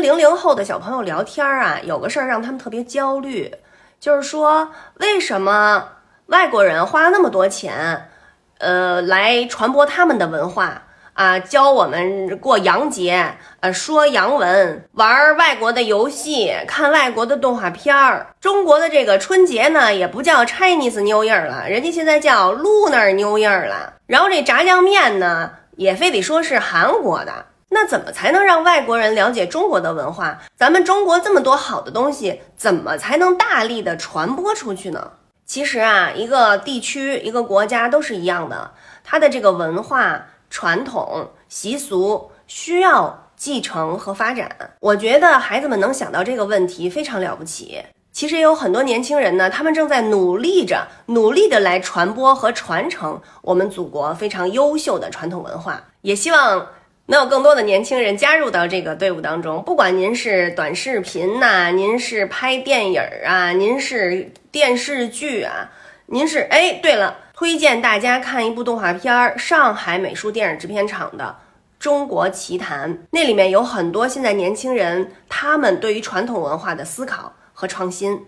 零零后的小朋友聊天啊，有个事儿让他们特别焦虑，就是说为什么外国人花那么多钱，呃，来传播他们的文化啊，教我们过洋节，呃，说洋文，玩外国的游戏，看外国的动画片儿。中国的这个春节呢，也不叫 Chinese New Year 了，人家现在叫 Lunar New Year 了。然后这炸酱面呢，也非得说是韩国的。那怎么才能让外国人了解中国的文化？咱们中国这么多好的东西，怎么才能大力的传播出去呢？其实啊，一个地区、一个国家都是一样的，它的这个文化传统习俗需要继承和发展。我觉得孩子们能想到这个问题非常了不起。其实也有很多年轻人呢，他们正在努力着，努力的来传播和传承我们祖国非常优秀的传统文化。也希望。能有更多的年轻人加入到这个队伍当中，不管您是短视频呐，您是拍电影啊，您是电视剧啊，您是哎，对了，推荐大家看一部动画片儿，上海美术电影制片厂的《中国奇谭》，那里面有很多现在年轻人他们对于传统文化的思考和创新。